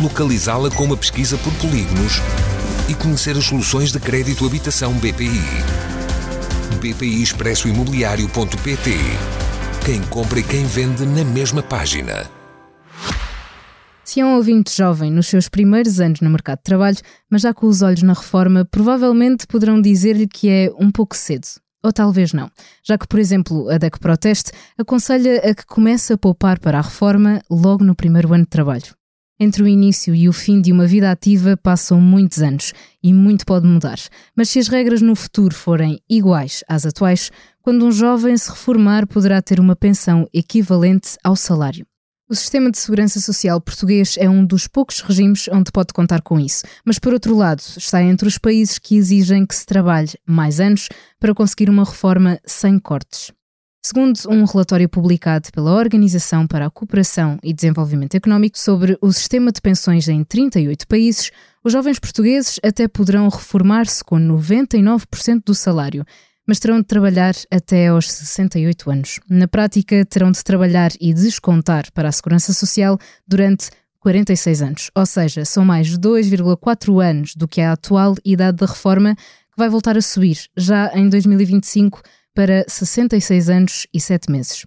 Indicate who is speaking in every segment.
Speaker 1: localizá-la com uma pesquisa por polígonos e conhecer as soluções de crédito habitação BPI. BPI Expresso Imobiliário.pt Quem compra e quem vende na mesma página.
Speaker 2: Se é um ouvinte jovem nos seus primeiros anos no mercado de trabalho, mas já com os olhos na reforma, provavelmente poderão dizer-lhe que é um pouco cedo. Ou talvez não, já que, por exemplo, a DEC Proteste aconselha a que comece a poupar para a reforma logo no primeiro ano de trabalho. Entre o início e o fim de uma vida ativa passam muitos anos e muito pode mudar. Mas se as regras no futuro forem iguais às atuais, quando um jovem se reformar poderá ter uma pensão equivalente ao salário. O sistema de segurança social português é um dos poucos regimes onde pode contar com isso, mas por outro lado, está entre os países que exigem que se trabalhe mais anos para conseguir uma reforma sem cortes. Segundo um relatório publicado pela Organização para a Cooperação e Desenvolvimento Económico sobre o sistema de pensões em 38 países, os jovens portugueses até poderão reformar-se com 99% do salário, mas terão de trabalhar até aos 68 anos. Na prática, terão de trabalhar e descontar para a Segurança Social durante 46 anos, ou seja, são mais 2,4 anos do que a atual idade da reforma, que vai voltar a subir já em 2025 para 66 anos e 7 meses.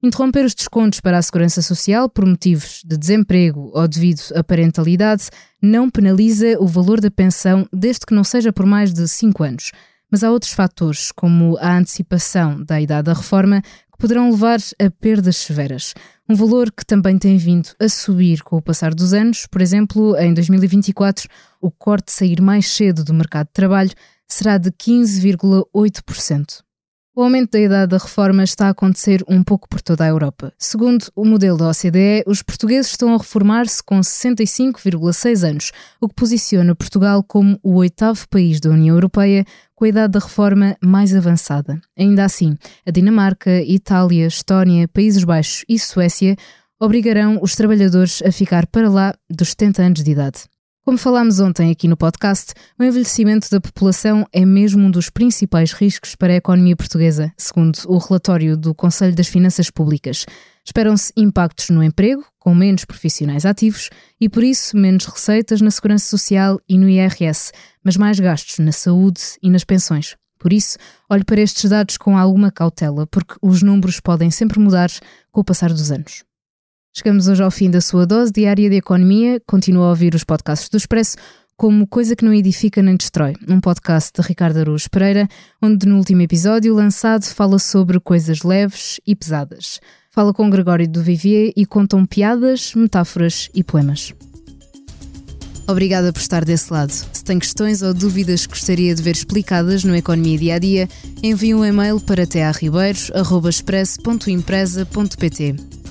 Speaker 2: Interromper os descontos para a Segurança Social por motivos de desemprego ou devido à parentalidade não penaliza o valor da pensão desde que não seja por mais de 5 anos. Mas há outros fatores, como a antecipação da idade da reforma, que poderão levar a perdas severas. Um valor que também tem vindo a subir com o passar dos anos. Por exemplo, em 2024, o corte sair mais cedo do mercado de trabalho será de 15,8%. O aumento da idade da reforma está a acontecer um pouco por toda a Europa. Segundo o modelo da OCDE, os portugueses estão a reformar-se com 65,6 anos, o que posiciona Portugal como o oitavo país da União Europeia com a idade da reforma mais avançada. Ainda assim, a Dinamarca, Itália, Estónia, Países Baixos e Suécia obrigarão os trabalhadores a ficar para lá dos 70 anos de idade. Como falámos ontem aqui no podcast, o envelhecimento da população é mesmo um dos principais riscos para a economia portuguesa, segundo o relatório do Conselho das Finanças Públicas. Esperam-se impactos no emprego, com menos profissionais ativos e, por isso, menos receitas na segurança social e no IRS, mas mais gastos na saúde e nas pensões. Por isso, olhe para estes dados com alguma cautela, porque os números podem sempre mudar com o passar dos anos. Chegamos hoje ao fim da sua dose diária de economia. Continua a ouvir os podcasts do Expresso como Coisa que não edifica nem destrói, um podcast de Ricardo Araújo Pereira, onde no último episódio lançado fala sobre coisas leves e pesadas. Fala com Gregório do Vivier e contam piadas, metáforas e poemas. Obrigada por estar desse lado. Se tem questões ou dúvidas que gostaria de ver explicadas no Economia Dia a Dia, envie um e-mail para tearribeiros.express.empresa.pt.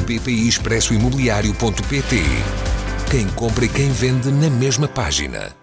Speaker 1: bpi expresso imobiliário.pt. Quem compra e quem vende na mesma página.